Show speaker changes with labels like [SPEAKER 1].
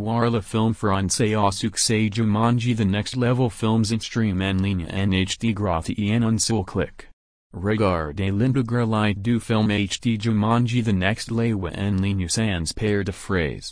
[SPEAKER 1] voir le film français au succès Jumanji The Next Level filmzenstream en ligne en HD gratuit en un seul clic. Regardez l'intégralité du film HD Jumanji The Next Level en ligne sans paire de phrase.